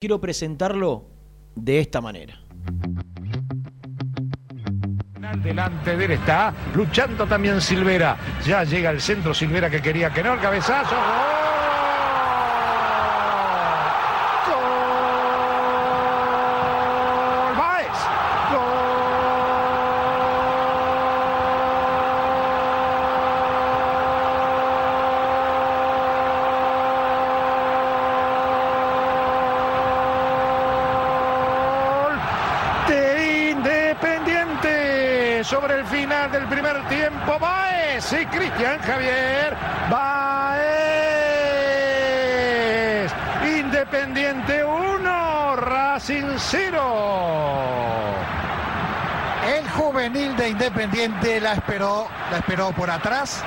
quiero presentarlo de esta manera. Delante de él está luchando también Silvera. Ya llega el centro Silvera que quería que no, el cabezazo. ¡Gol! ¡Baez! ¡Gol! de Independiente sobre el final del primer tiempo. Baez y Cristian Javier. Baez. Independiente 1, Racing 0. El juvenil de Independiente la esperó, la esperó por atrás.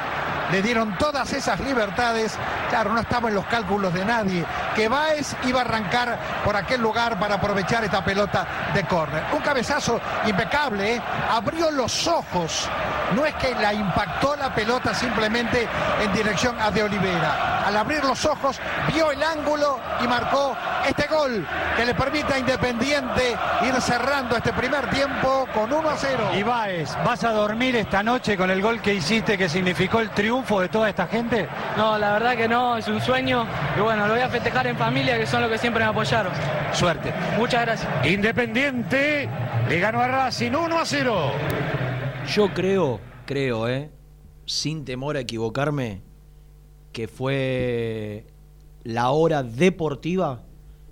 Le dieron todas esas libertades. Claro, no estaba en los cálculos de nadie. Que Baez iba a arrancar por aquel lugar para aprovechar esta pelota de córner. Un cabezazo impecable, ¿eh? abrió los ojos. No es que la impactó la pelota simplemente en dirección a De Olivera. Al abrir los ojos, vio el ángulo y marcó este gol que le permite a Independiente ir cerrando este primer tiempo con 1 a 0. Y Baez, ¿vas a dormir esta noche con el gol que hiciste que significó el triunfo de toda esta gente? No, la verdad que no, es un sueño y bueno, lo voy a festejar en familia que son los que siempre me apoyaron. Suerte. Muchas gracias. Independiente le ganó a Racing 1 a 0. Yo creo, creo, ¿eh? sin temor a equivocarme, que fue la hora deportiva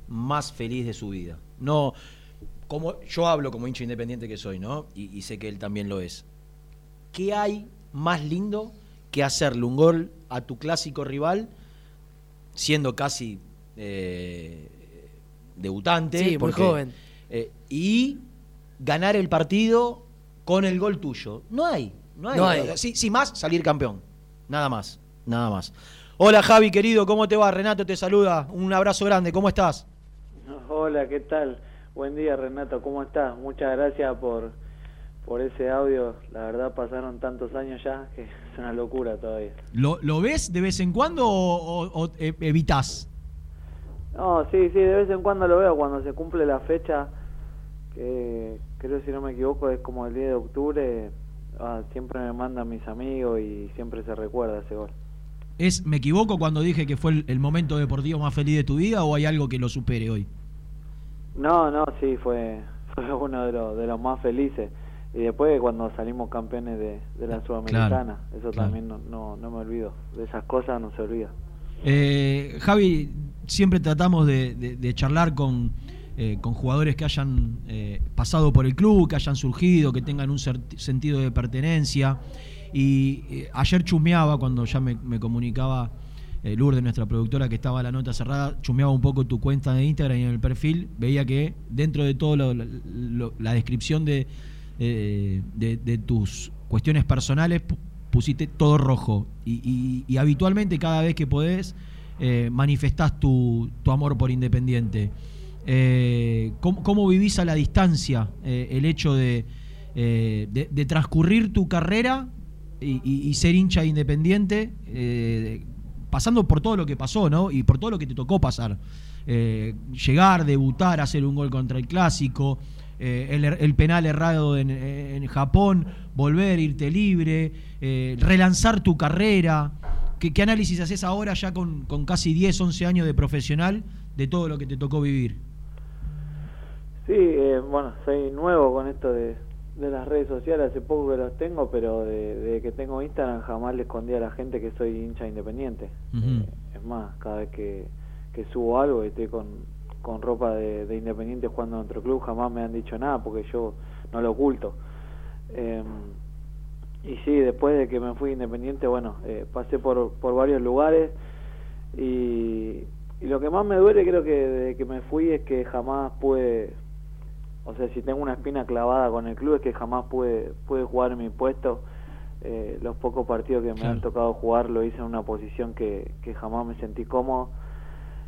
más feliz de su vida. No, como yo hablo como hincha independiente que soy, ¿no? Y, y sé que él también lo es. ¿Qué hay más lindo que hacerle un gol a tu clásico rival, siendo casi eh, debutante? Sí, muy joven. eh, y ganar el partido con el gol tuyo. No hay, no hay. No hay. Sí, sí, más salir campeón. Nada más, nada más. Hola Javi, querido, ¿cómo te va? Renato te saluda. Un abrazo grande, ¿cómo estás? Hola, ¿qué tal? Buen día, Renato, ¿cómo estás? Muchas gracias por, por ese audio. La verdad pasaron tantos años ya que es una locura todavía. ¿Lo, lo ves de vez en cuando o, o- o e- evitas? No, sí, sí, de vez en cuando lo veo cuando se cumple la fecha, que creo si no me equivoco es como el 10 de octubre, ah, siempre me mandan mis amigos y siempre se recuerda ese gol. ¿Es, ¿Me equivoco cuando dije que fue el, el momento deportivo más feliz de tu vida o hay algo que lo supere hoy? No, no, sí, fue, fue uno de los, de los más felices. Y después cuando salimos campeones de, de la Sudamericana, eso claro. también no, no, no me olvido. De esas cosas no se olvida. Eh, Javi, siempre tratamos de, de- de charlar con, eh, con jugadores que hayan eh, pasado por el club, que hayan surgido, que tengan un sentido de pertenencia. Y eh, ayer chumeaba, cuando ya me, me comunicaba eh, Lourdes, nuestra productora, que estaba la nota cerrada, chumeaba un poco tu cuenta de Instagram y en el perfil veía que dentro de todo la descripción de, eh, de, de tus cuestiones personales pu- pusiste todo rojo y, habitualmente cada vez que podés eh, manifestás tu, tu amor por Independiente. ¿cómo, cómo vivís a la distancia el hecho de, de transcurrir tu carrera y, y- ser hincha de Independiente, eh, pasando por todo lo que pasó, ¿no? Y por todo lo que te tocó pasar. Eh, llegar, debutar, hacer un gol contra el clásico, eh, el, penal errado en, Japón, volver, irte libre, relanzar tu carrera. ¿Qué, qué análisis haces ahora ya con, con casi 10, 11 años de profesional de todo lo que te tocó vivir? Sí, bueno, soy nuevo con esto de, de las redes sociales, hace poco que los tengo, pero de, de que tengo Instagram jamás le escondí a la gente que soy hincha independiente. Eh, es más, cada vez que, que subo algo y estoy con, con ropa de, de independiente jugando en otro club, jamás me han dicho nada porque yo no lo oculto. Eh, y sí, después de que me fui independiente, bueno, eh, pasé por, por varios lugares y, y lo que más me duele creo que desde que me fui es que jamás pude, o sea, si tengo una espina clavada con el club es que jamás pude, pude jugar en mi puesto. Eh, los pocos partidos que me Claro. han tocado jugar lo hice en una posición que, que jamás me sentí cómodo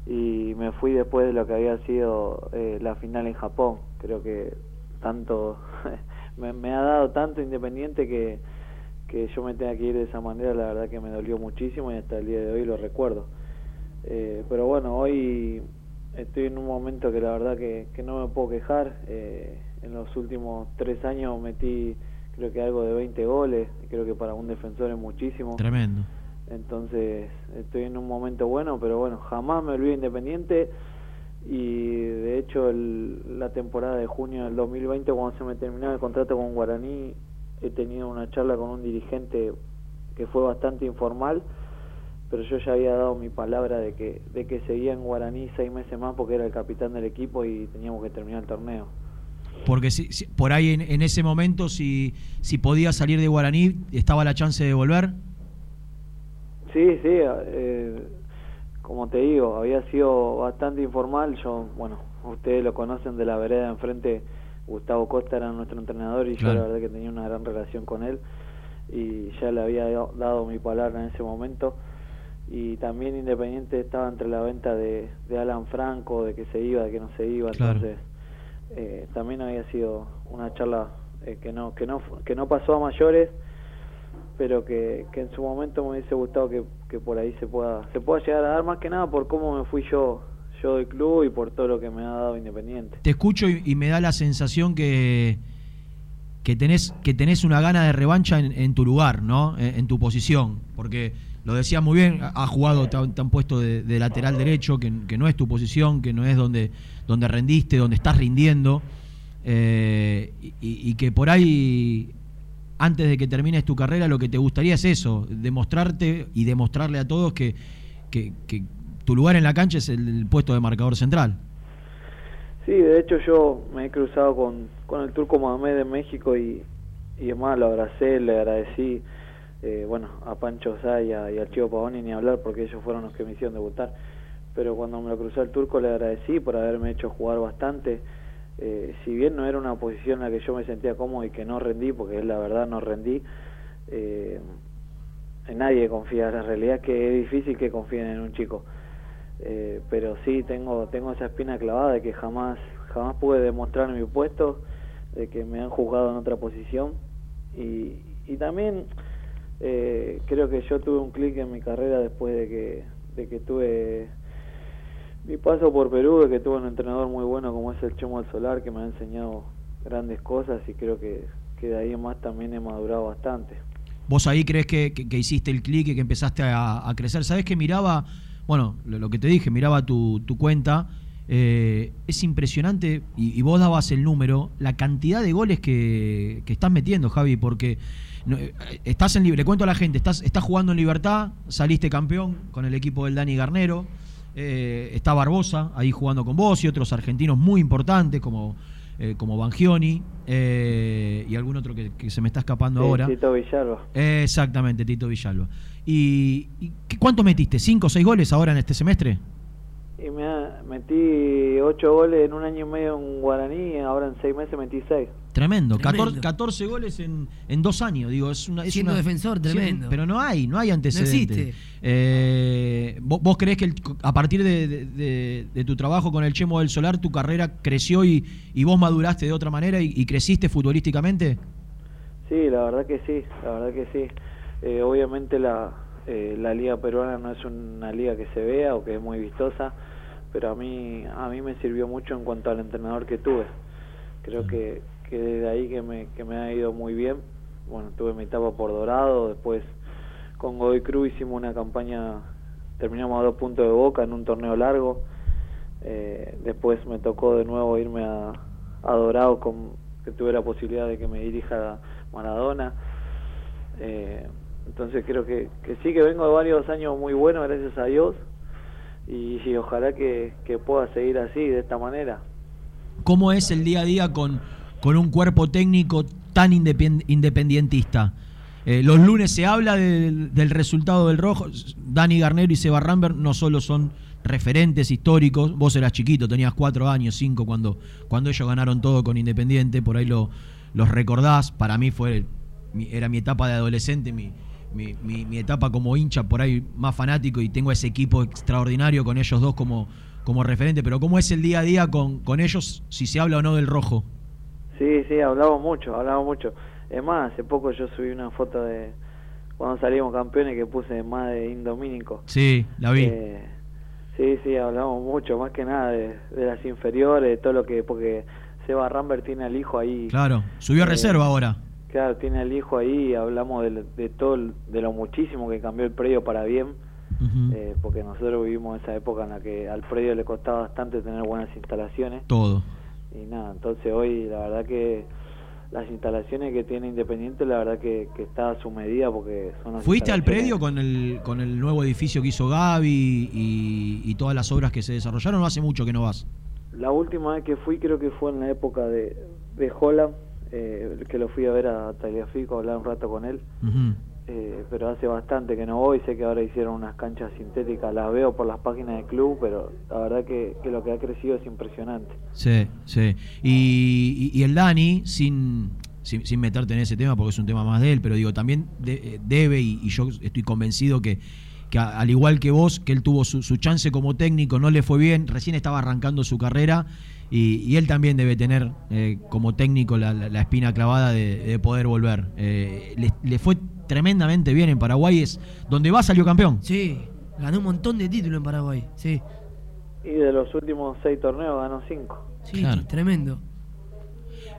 y me fui después de lo que había sido eh, la final en Japón. Creo que tanto me, me ha dado tanto Independiente que, que yo me tenga que ir de esa manera, la verdad que me dolió muchísimo y hasta el día de hoy lo recuerdo. Eh, pero bueno, hoy estoy en un momento que la verdad que, que no me puedo quejar. Eh, en los últimos tres años metí creo que algo de 20 goles, creo que para un defensor es muchísimo. Tremendo. Entonces estoy en un momento bueno, pero bueno, jamás me olvido Independiente y de hecho el, la temporada de junio del 2020 cuando se me terminó el contrato con Guaraní he tenido una charla con un dirigente que fue bastante informal pero yo ya había dado mi palabra de que de que seguía en Guaraní seis meses más porque era el capitán del equipo y teníamos que terminar el torneo porque si, si- por ahí en, en ese momento si si podía salir de Guaraní estaba la chance de volver Sí, sí, eh, como te digo, había sido bastante informal. Yo, bueno, ustedes lo conocen de la vereda de enfrente. Gustavo Costa era nuestro entrenador y Claro. yo la verdad que tenía una gran relación con él y ya le había dado- dado mi palabra en ese momento. Y también Independiente estaba entre la venta de, de Alan Franco, de que se iba, de que no se iba. Claro. Entonces, eh, también había sido una charla eh, que no que no que no pasó a mayores pero que, que en su momento me hubiese gustado que, que por ahí se pueda se pueda llegar a dar más que nada por cómo me fui yo yo del club y por todo lo que me ha dado Independiente. te escucho y, y me da la sensación que que tenés que tenés una gana de revancha en, en tu lugar, ¿no? En, en tu posición, porque lo decía muy bien, ha ha jugado te han, puesto de, de lateral derecho, que, no es tu posición, que no es donde donde rendiste, donde estás rindiendo, eh, y, que por ahí antes de que termines tu carrera lo que te gustaría es eso, demostrarte y demostrarle a todos que, tu lugar en la cancha es el, puesto de marcador central. Sí, de hecho yo me he cruzado con, con el turco Mohamed de México y, y además lo le agradecí, eh, bueno, a Pancho Zaya y al Chivo Pavoni ni hablar porque ellos fueron los que me hicieron debutar, pero cuando me lo cruzé al turco le agradecí por haberme hecho jugar bastante, eh, si bien no era una posición en la que yo me sentía cómodo y que no rendí, porque es la verdad no rendí, eh, nadie confía, la realidad es que es difícil que confíen en un chico. Eh, pero sí tengo tengo esa espina clavada de que jamás jamás pude demostrar mi puesto de que me han juzgado en otra posición. Y, y también eh, creo que yo tuve un clic en mi carrera después de que de que tuve mi paso por Perú que tuve un entrenador muy bueno como es el Chemo del Solar que me ha enseñado grandes cosas y creo que, que de ahí más también he madurado bastante Vos ahí crees que, que- hiciste el clic y que empezaste a, crecer. ¿Sabés que miraba, bueno, lo, que te dije, miraba tu, tu cuenta? eh, es impresionante, y, y vos dabas el número, la cantidad de goles que, que estás metiendo, Javi, porque no, eh, estás en libre, le cuento a la gente, estás, estás jugando en libertad, saliste campeón con el equipo del Dani Garnero, eh, está Barbosa ahí jugando con vos y otros argentinos muy importantes como, eh, como Bangioni eh, y algún otro que, que se me está escapando Sí, ahora. Tito Villalba Exactamente, Tito Villalba. ¿Y, y cuánto metiste? ¿Cinco o seis goles ahora en este semestre? Y me metí ocho goles en un año y medio en Guaraní y ahora en seis meses metí seis. Tremendo. Tremendo. 14, 14 goles en, en dos años. Digo, es una, es Siendo una- defensor, Sí, tremendo. pero no hay, no hay antecedentes. existe. Eh, ¿vos, vos creés que el- a partir de, de- de- de tu trabajo con el Chemo del Solar, tu carrera creció y, y vos maduraste de otra manera y, y creciste futbolísticamente? Sí, la verdad que sí, la verdad que sí. Eh, obviamente la, eh, la liga peruana no es una liga que se vea o que es muy vistosa, pero a mí a mí me sirvió mucho en cuanto al entrenador que tuve. Creo que, que desde ahí que me, que me ha ido muy bien. Bueno, tuve mi etapa por Dorado, después con Godoy Cruz hicimos una campaña, terminamos a dos puntos de boca en un torneo largo. Eh, después me tocó de nuevo irme a, a Dorado, con, que tuve la posibilidad de que me dirija Maradona. Eh, entonces creo que, que sí, que vengo de varios años muy buenos, gracias a Dios. Y, ojalá que, que pueda seguir así, de esta manera. ¿Cómo es el día a día con, con un cuerpo técnico tan independ- independientista? Eh, los lunes se habla del, resultado del rojo. Dani Garnero y Seba Rambert no solo son referentes históricos, vos eras chiquito, tenías cuatro años, cinco cuando, cuando ellos ganaron todo con Independiente, por ahí lo, los recordás. Para mí fue era mi etapa de adolescente, mi, mi, mi- mi etapa como hincha por ahí más fanático y tengo ese equipo extraordinario con ellos dos como, como referente. Pero ¿cómo es el día a día con, con ellos si se habla o no del rojo? Sí, sí, hablamos mucho, hablamos mucho. Es más, hace poco yo subí una foto de cuando salimos campeones que puse más de Indomínico. Sí, la vi. Eh, Sí, sí, hablamos mucho, más que nada de, de las inferiores, de todo lo que, porque Seba Rambert tiene al hijo ahí. Claro, subió a Eh, reserva ahora. Claro, tiene al hijo ahí y hablamos de, de todo, de lo muchísimo que cambió el predio para bien, eh, porque nosotros vivimos esa época en la que al predio le costaba bastante tener buenas instalaciones. Todo. Y nada, entonces hoy la verdad que las instalaciones que tiene Independiente, la verdad que, que está a su medida porque son las ¿Fuiste al predio con el, con el nuevo edificio que hizo Gaby y, y todas las obras que se desarrollaron o hace mucho que no vas? La última vez que fui creo que fue en la época de, de Holland, eh, que lo fui a ver a Tagliafico, a hablar un rato con él, eh, pero hace bastante que no voy, sé que ahora hicieron unas canchas sintéticas, las veo por las páginas del club, pero la verdad que, que lo que ha crecido es impresionante. Sí, sí. Y, y- y el Dani, sin, sin, sin meterte en ese tema porque es un tema más de él, pero digo, también de- eh, debe, y, y yo estoy convencido que, que a- al igual que vos, que él tuvo su, su chance como técnico, no le fue bien, recién estaba arrancando su carrera. Y, y él también debe tener eh, como técnico la, la- la espina clavada de, de poder volver. Eh, le, le fue tremendamente bien en Paraguay, es donde va salió campeón. Sí, ganó un montón de títulos en Paraguay. Sí, Y de los últimos seis torneos ganó cinco. sí, Claro. tremendo.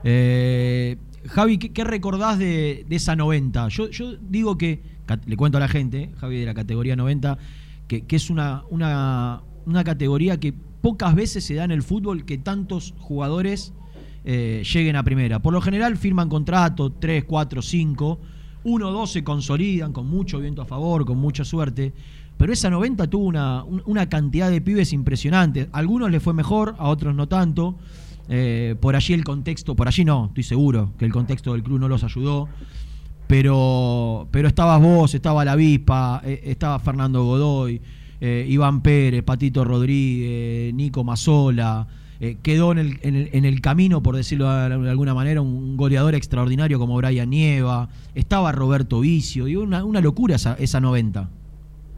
Eh, Javi, ¿qué, qué recordás de, de esa 90? Yo, yo digo que, le cuento a la gente, Javi de la categoría 90, que, que es una, una, una categoría que pocas veces se da en el fútbol que tantos jugadores eh, lleguen a primera. Por lo general firman contrato, 3, 4, 5, uno o dos se consolidan con mucho viento a favor, con mucha suerte. Pero esa 90 tuvo una, un- una cantidad de pibes impresionantes. A algunos les fue mejor, a otros no tanto. Eh, por allí el contexto, por allí no, estoy seguro que el contexto del club no los ayudó. Pero, pero estabas vos, estaba la Vispa, eh, estaba Fernando Godoy, eh, Iván Pérez, Patito Rodríguez, Nico Mazola. eh, quedó en el, en, el, en el camino, por decirlo de alguna manera, un goleador extraordinario como Brian Nieva. Estaba Roberto Vicio. Y una, una locura esa, esa 90.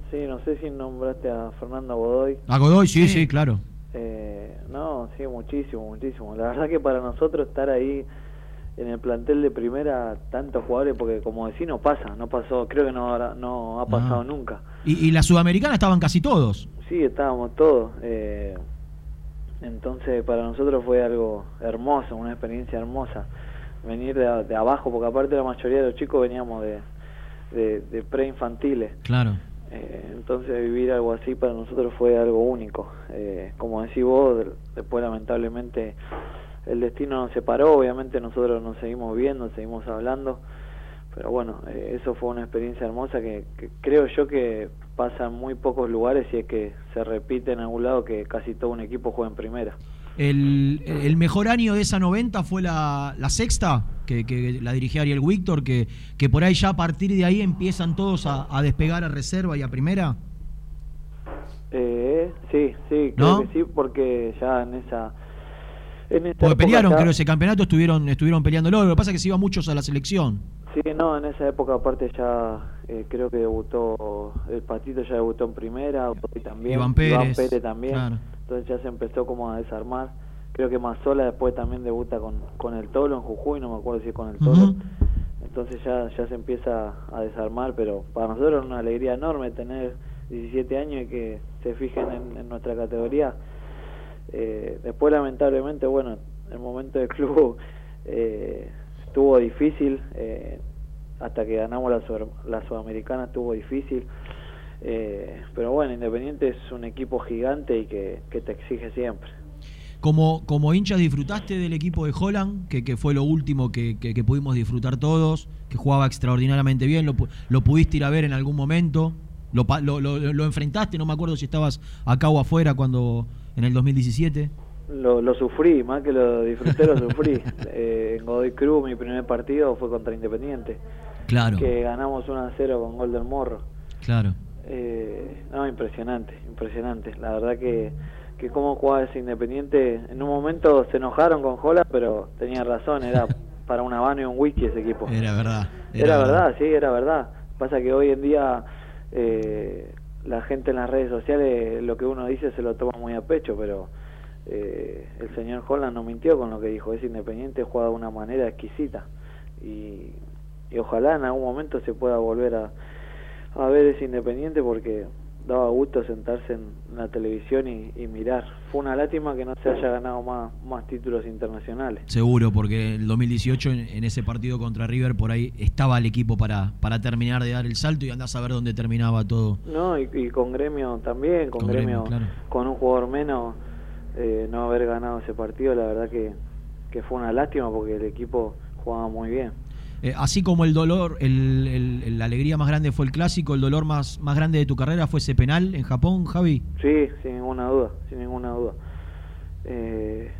Sí, no sé si nombraste a Fernando Godoy. A Godoy, sí, Sí. sí, claro. Eh, no, sí, muchísimo, muchísimo. La verdad que para nosotros estar ahí en el plantel de primera, tantos jugadores, porque como decís, no pasa, no pasó, creo que no, no ha pasado nunca. Y, y la Sudamericana estaban casi todos. Sí, estábamos todos. eh, entonces para nosotros fue algo hermoso, una experiencia hermosa. Venir de, de abajo, porque aparte la mayoría de los chicos veníamos de, de, de preinfantiles. Claro. Eh, entonces vivir algo así para nosotros fue algo único. Eh, como decís vos, de- después lamentablemente el destino nos separó, obviamente nosotros nos seguimos viendo, seguimos hablando, pero bueno, eh, eso fue una experiencia hermosa que, que creo yo que pasa en muy pocos lugares y es que se repite en algún lado que casi todo un equipo juega en primera. El, el mejor año de esa 90 fue la, la sexta, que, que la dirigía Ariel Víctor, que, que por ahí ya a partir de ahí empiezan todos a, a despegar a reserva y a primera. Eh, sí, sí, creo ¿No? que sí, porque ya en esa... En Porque época pelearon, ya- creo, ese campeonato estuvieron, estuvieron peleándolo. Lo que pasa es que se iban muchos a la selección. Sí, no, en esa época aparte ya eh, creo que debutó, el Patito ya debutó en primera, Godoy también, Iván Pérez, también, claro. entonces ya se empezó como a desarmar. Creo que Mazola después también debuta con, con el Tolo en Jujuy, no me acuerdo si es con el Tolo. Entonces ya, ya se empieza a desarmar, pero para nosotros es una alegría enorme tener 17 años y que se fijen en, en nuestra categoría. Eh, después lamentablemente, bueno, el momento del club eh, estuvo difícil, eh, hasta que ganamos la, la Sudamericana estuvo difícil, eh, pero bueno, Independiente es un equipo gigante y que, te exige siempre. Como, como hinchas disfrutaste del equipo de Holland, que, que fue lo último que, que- que pudimos disfrutar todos, que jugaba extraordinariamente bien, lo, lo pudiste ir a ver en algún momento, lo, lo- lo enfrentaste, no me acuerdo si estabas acá o afuera cuando en el 2017. Lo, lo sufrí, más que lo disfruté, lo sufrí. Eh, en Godoy Cruz mi primer partido fue contra Independiente, Claro, que ganamos 1 a 0 con gol del Morro. claro. Eh, no, impresionante, impresionante. La verdad que, que cómo jugaba ese Independiente, en un momento se enojaron con Jola, pero tenía razón, era para un habano y un whisky ese equipo. Era verdad. Era, verdad, sí, era verdad. Pasa que hoy en día eh, la gente en las redes sociales lo que uno dice se lo toma muy a pecho, pero eh, el señor Holland no mintió con lo que dijo, es independiente, juega de una manera exquisita. Y, y ojalá en algún momento se pueda volver a, a ver ese independiente porque daba gusto sentarse en la televisión y, y mirar. Fue una lástima que no se haya ganado más, más títulos internacionales. Seguro, porque el 2018 en, en ese partido contra River por ahí estaba el equipo para, para terminar de dar el salto y andás a ver dónde terminaba todo. No, y, y con Gremio también, con, Con Gremio, Gremio, claro. con un jugador menos, eh, no haber ganado ese partido, la verdad que, que fue una lástima porque el equipo jugaba muy bien. Eh, así como el dolor, el, la alegría más grande fue el clásico, el dolor más, más grande de tu carrera fue ese penal en Japón, Javi. Sí, sin ninguna duda, sin ninguna duda. Eh,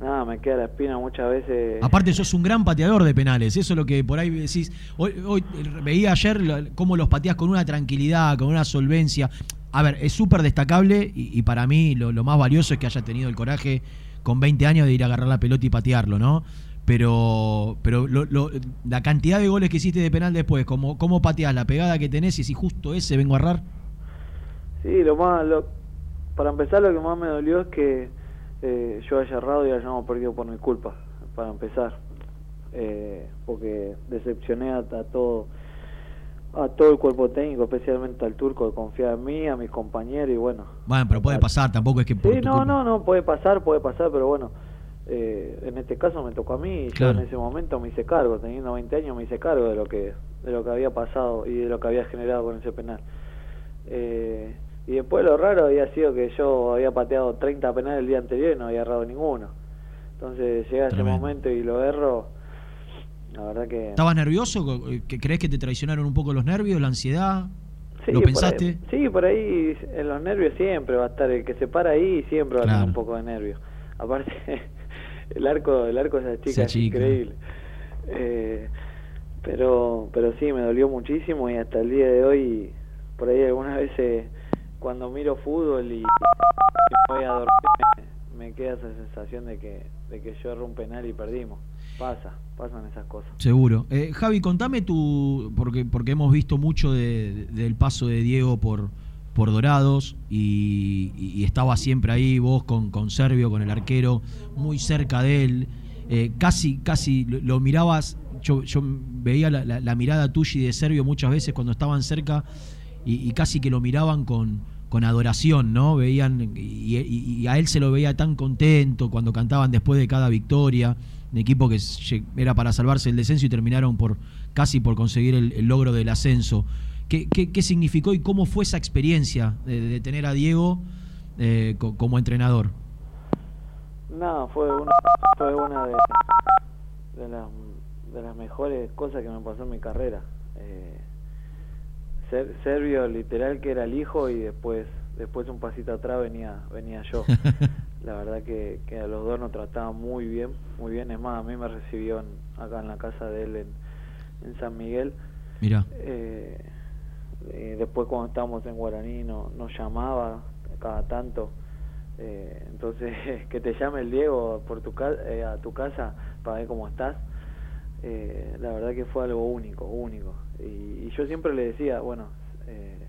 nada, me queda la espina muchas veces. Aparte sos un gran pateador de penales, eso es lo que por ahí decís. Hoy, hoy veía ayer cómo los pateás con una tranquilidad, con una solvencia. A ver, es súper destacable y, y para mí lo, lo más valioso es que haya tenido el coraje con 20 años de ir a agarrar la pelota y patearlo, ¿no? Pero, pero lo- lo- la cantidad de goles que hiciste de penal después, cómo, cómo pateás la pegada que tenés y si justo ese vengo a errar. Sí, lo más, lo, para empezar lo que más me dolió es que eh, yo haya errado y hayamos perdido por mi culpa, para empezar. Eh, porque decepcioné a, a todo a todo el cuerpo técnico, especialmente al turco que confía en mí, a mis compañeros y bueno. Bueno, pero puede pasar, tampoco es que por Sí, no, culpa. no, no, puede pasar, puede pasar, pero bueno, eh, en este caso me tocó a mí y Claro. yo en ese momento me hice cargo, teniendo 20 años me hice cargo de lo que de lo que había pasado y de lo que había generado con ese penal. Eh, y después lo raro había sido que yo había pateado 30 penales el día anterior y no había errado ninguno. Entonces llega ese momento y lo erro, la verdad que... ¿Estabas nervioso? ¿Que ¿Crees que te traicionaron un poco los nervios, la ansiedad? Sí, ¿Lo por pensaste? ahí- sí, por ahí en los nervios siempre va a estar el que se para ahí siempre va a tener un poco de nervios. Aparte el arco el arco de esa chica Se es increíble. Eh, pero pero sí me dolió muchísimo y hasta el día de hoy por ahí algunas veces cuando miro fútbol y, voy a dormir me, me queda esa sensación de que de que yo erré un penal y perdimos. Pasa, pasan esas cosas. Seguro. Eh, Javi, contame tu. Porque, porque hemos visto mucho de- del paso de Diego por, por Dorados y, estaba siempre ahí vos con, con Servio, con el arquero, muy cerca de él. Eh, casi, casi lo, mirabas. Yo, yo veía la, mirada tuya de Servio muchas veces cuando estaban cerca y, casi que lo miraban con, con adoración, ¿no? Veían, y, a él se lo veía tan contento cuando cantaban después de cada victoria. Un equipo que era para salvarse el descenso y terminaron por casi por conseguir el logro del ascenso. ¿Qué, qué, qué significó y cómo fue esa experiencia de, de tener a Diego eh, co- como entrenador? No, fue una, fue una de, de, las, de las mejores cosas que me pasó en mi carrera. Eh, ser, Servio literal que era el hijo y después después un pasito atrás venía venía yo. La verdad que, que a los dos nos trataban muy bien, muy bien. Es más, a mí me recibió en- acá en la casa de él en, en San Miguel. Mira, Eh, eh, después cuando estábamos en Guaraní no, nos llamaba cada tanto. Eh, entonces, que te llame el Diego por tu ca- eh, a tu casa para ver cómo estás, eh, la verdad que fue algo único, único. Y, y yo siempre le decía, bueno, eh,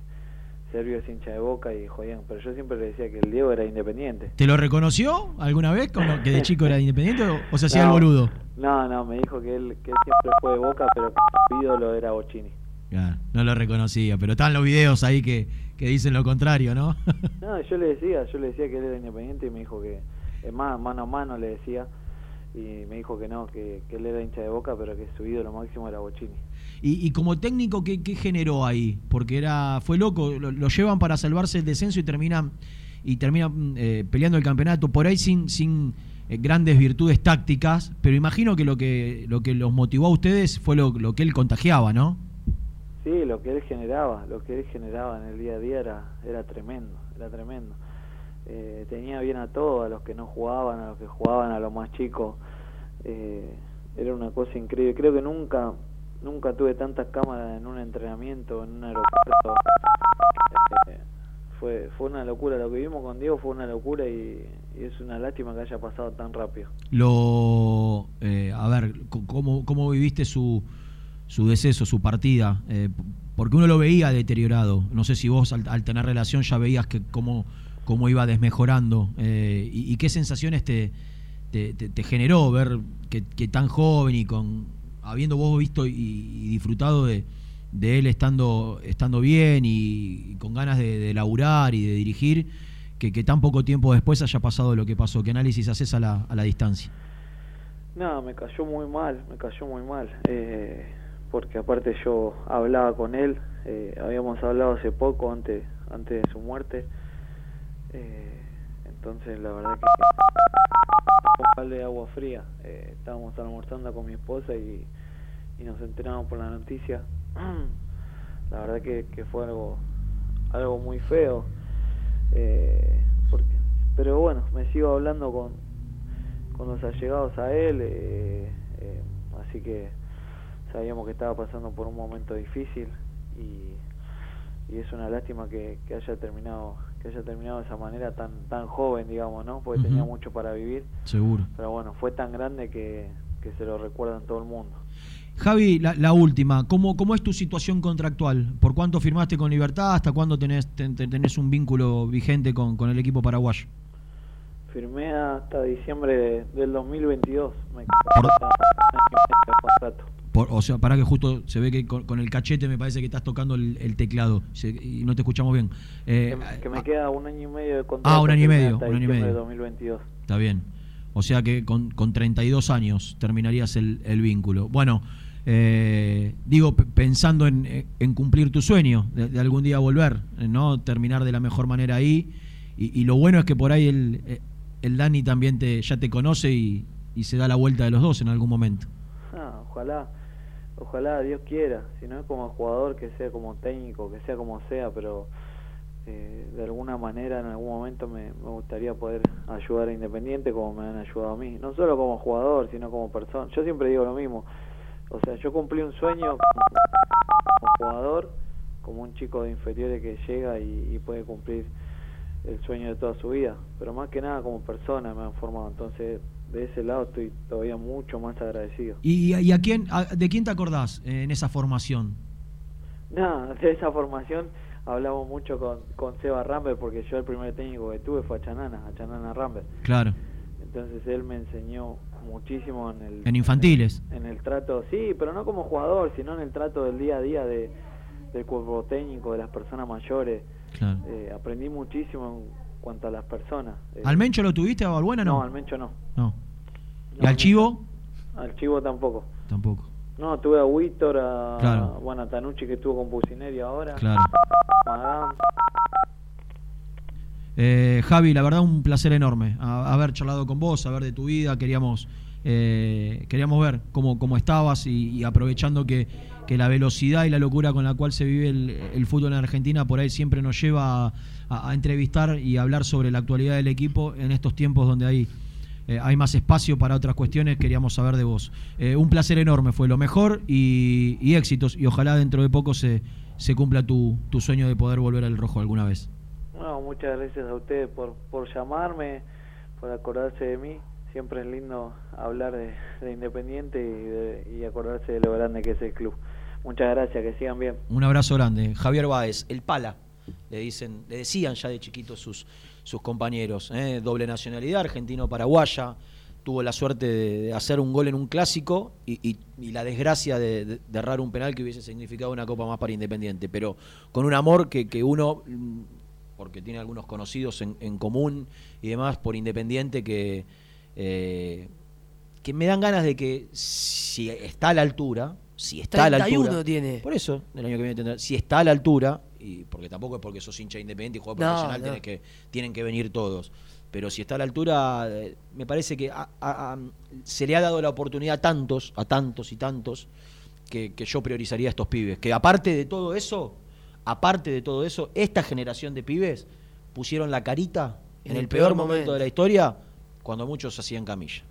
Servio es hincha de boca y jodían, pero yo siempre le decía que el Diego era independiente. ¿te lo reconoció alguna vez con lo que de chico era independiente o, o se hacía el No, boludo? No, no, me dijo que él, que él siempre fue de boca, pero que su ídolo era Bocini. Claro, no lo reconocía, pero están los videos ahí que, que dicen lo contrario, ¿no? No, yo le decía, yo le decía que él era independiente y me dijo que, es más, mano a mano le decía, y me dijo que no, que, que él era hincha de boca, pero que su ídolo máximo era Bocini. Y, y como técnico, ¿qué, qué generó ahí? Porque era fue loco, lo, lo llevan para salvarse el descenso y terminan y terminan eh, peleando el campeonato por ahí sin, sin eh, grandes virtudes tácticas, pero imagino que lo que lo que los motivó a ustedes fue lo, lo que él contagiaba, ¿no? Sí, lo que él generaba, lo que él generaba en el día a día era, era tremendo, era tremendo. Eh, tenía bien a todos, a los que no jugaban, a los que jugaban, a los más chicos. Eh, era una cosa increíble. Creo que nunca, nunca tuve tantas cámaras en un entrenamiento, en un aeropuerto. Eh, fue, fue una locura. Lo que vimos con Diego fue una locura y, es una lástima que haya pasado tan rápido. Lo eh, a ver, ¿cómo, cómo viviste su, su deceso, su partida? Eh, porque uno lo veía deteriorado. No sé si vos al, tener relación ya veías que cómo, cómo iba desmejorando. Eh, y, qué sensaciones te, te, generó ver que, tan joven y con habiendo vos visto y, y disfrutado de, de él estando, estando bien y, y con ganas de, de laburar y de dirigir, que, que tan poco tiempo después haya pasado lo que pasó. ¿Qué análisis haces a la, a la distancia? No, me cayó muy mal, me cayó muy mal. Eh, porque aparte yo hablaba con él, eh, habíamos hablado hace poco, antes, antes de su muerte. Eh, entonces la verdad que un balde de agua fría. Eh, estábamos almorzando con mi esposa y, y nos enteramos por la noticia. la verdad que, que fue algo, algo muy feo. Eh, porque, pero bueno, me sigo hablando con, con los allegados a él, eh, eh, así que sabíamos que estaba pasando por un momento difícil y, y es una lástima que, que haya terminado que haya terminado de esa manera tan tan joven digamos no porque tenía mucho para vivir Seguro. pero bueno fue tan grande que, que se lo recuerdan todo el mundo Javi, la, la última, ¿cómo, ¿cómo es tu situación contractual? ¿Por cuánto firmaste con Libertad? ¿Hasta cuándo tenés, ten- ten- tenés un vínculo vigente con, con el equipo paraguayo? firmé hasta diciembre de- del 2022 me Por- un año Por- o sea, para que justo se ve que con, con el cachete me parece que estás tocando el, el teclado se- y no te escuchamos bien. Eh, que, que me queda un año y medio de contrato Ah, un año y medio, un año y de medio. 2022 Está bien. O sea que con, con 32 años terminarías el, el vínculo. Bueno, eh, digo, pensando en, en cumplir tu sueño, de, de algún día volver, eh, ¿no? Terminar de la mejor manera ahí. Y, y lo bueno es que por ahí el, eh, el Dani también te, ya te conoce y, y se da la vuelta de los dos en algún momento. Ah, ojalá, ojalá Dios quiera, si no es como jugador, que sea como técnico, que sea como sea, pero eh, de alguna manera en algún momento me, gustaría poder ayudar a Independiente como me han ayudado a mí, no solo como jugador, sino como persona. Yo siempre digo lo mismo, o sea, yo cumplí un sueño como, jugador, como un chico de inferiores que llega y puede cumplir el sueño de toda su vida, pero más que nada como persona me han formado, entonces de ese lado estoy todavía mucho más agradecido. ¿Y, y a quién, a- de quién te acordás en esa formación? No, de esa formación hablamos mucho con, con Seba Rambert porque yo el primer técnico que tuve fue a Chanana, a Chanana Rambert. Claro. Entonces él me enseñó muchísimo en el... En infantiles. En el, trato, sí, pero no como jugador, sino en el trato del día a día de, del cuerpo técnico, de las personas mayores. Claro. Eh, aprendí muchísimo en cuanto a las personas. Eh, ¿Al Mencho lo tuviste a Balbuena? No, No, al Mencho no. No. ¿Y No, al Chivo? Al Chivo tampoco. Tampoco. No, tuve a Víctor, a, Claro. bueno, a Tanucci que estuvo con Pusineri ahora. Claro. Madame. Eh, Javi, la verdad un placer enorme haber charlado con vos, saber de tu vida, queríamos, eh, queríamos ver cómo, cómo estabas y, aprovechando que, que la velocidad y la locura con la cual se vive el, fútbol en Argentina por ahí siempre nos lleva a entrevistar y hablar sobre la actualidad del equipo en estos tiempos donde hay, eh, hay más espacio para otras cuestiones, queríamos saber de vos. Eh, un placer enorme, fue lo mejor y, y éxitos y ojalá dentro de poco se, se cumpla tu, tu sueño de poder volver al rojo alguna vez. No, muchas gracias a ustedes por, por llamarme, por acordarse de mí. Siempre es lindo hablar de, de Independiente y, acordarse de lo grande que es el club. Muchas gracias, que sigan bien. Un abrazo grande. Javier Báez, el pala, le dicen, le decían ya de chiquitos sus, sus compañeros, ¿eh? doble nacionalidad, argentino-paraguaya, tuvo la suerte de, hacer un gol en un clásico y, la desgracia de, de- errar un penal que hubiese significado una copa más para Independiente, pero con un amor que, uno, mm, porque tiene algunos conocidos en común y demás, por Independiente que... eh, que me dan ganas de que si está a la altura, si está a la 31 altura, tiene. por eso, el año que viene tendrá, si está a la altura, y porque tampoco es porque sos hincha independiente y jugador No, profesional, no. tenés que, tienen que venir todos. Pero si está a la altura, eh, me parece que a- a- a- se le ha dado la oportunidad a tantos, a tantos y tantos, que, que yo priorizaría a estos pibes. Que aparte de todo eso, aparte de todo eso, esta generación de pibes pusieron la carita en, el, peor, momento de la historia cuando muchos hacían camilla.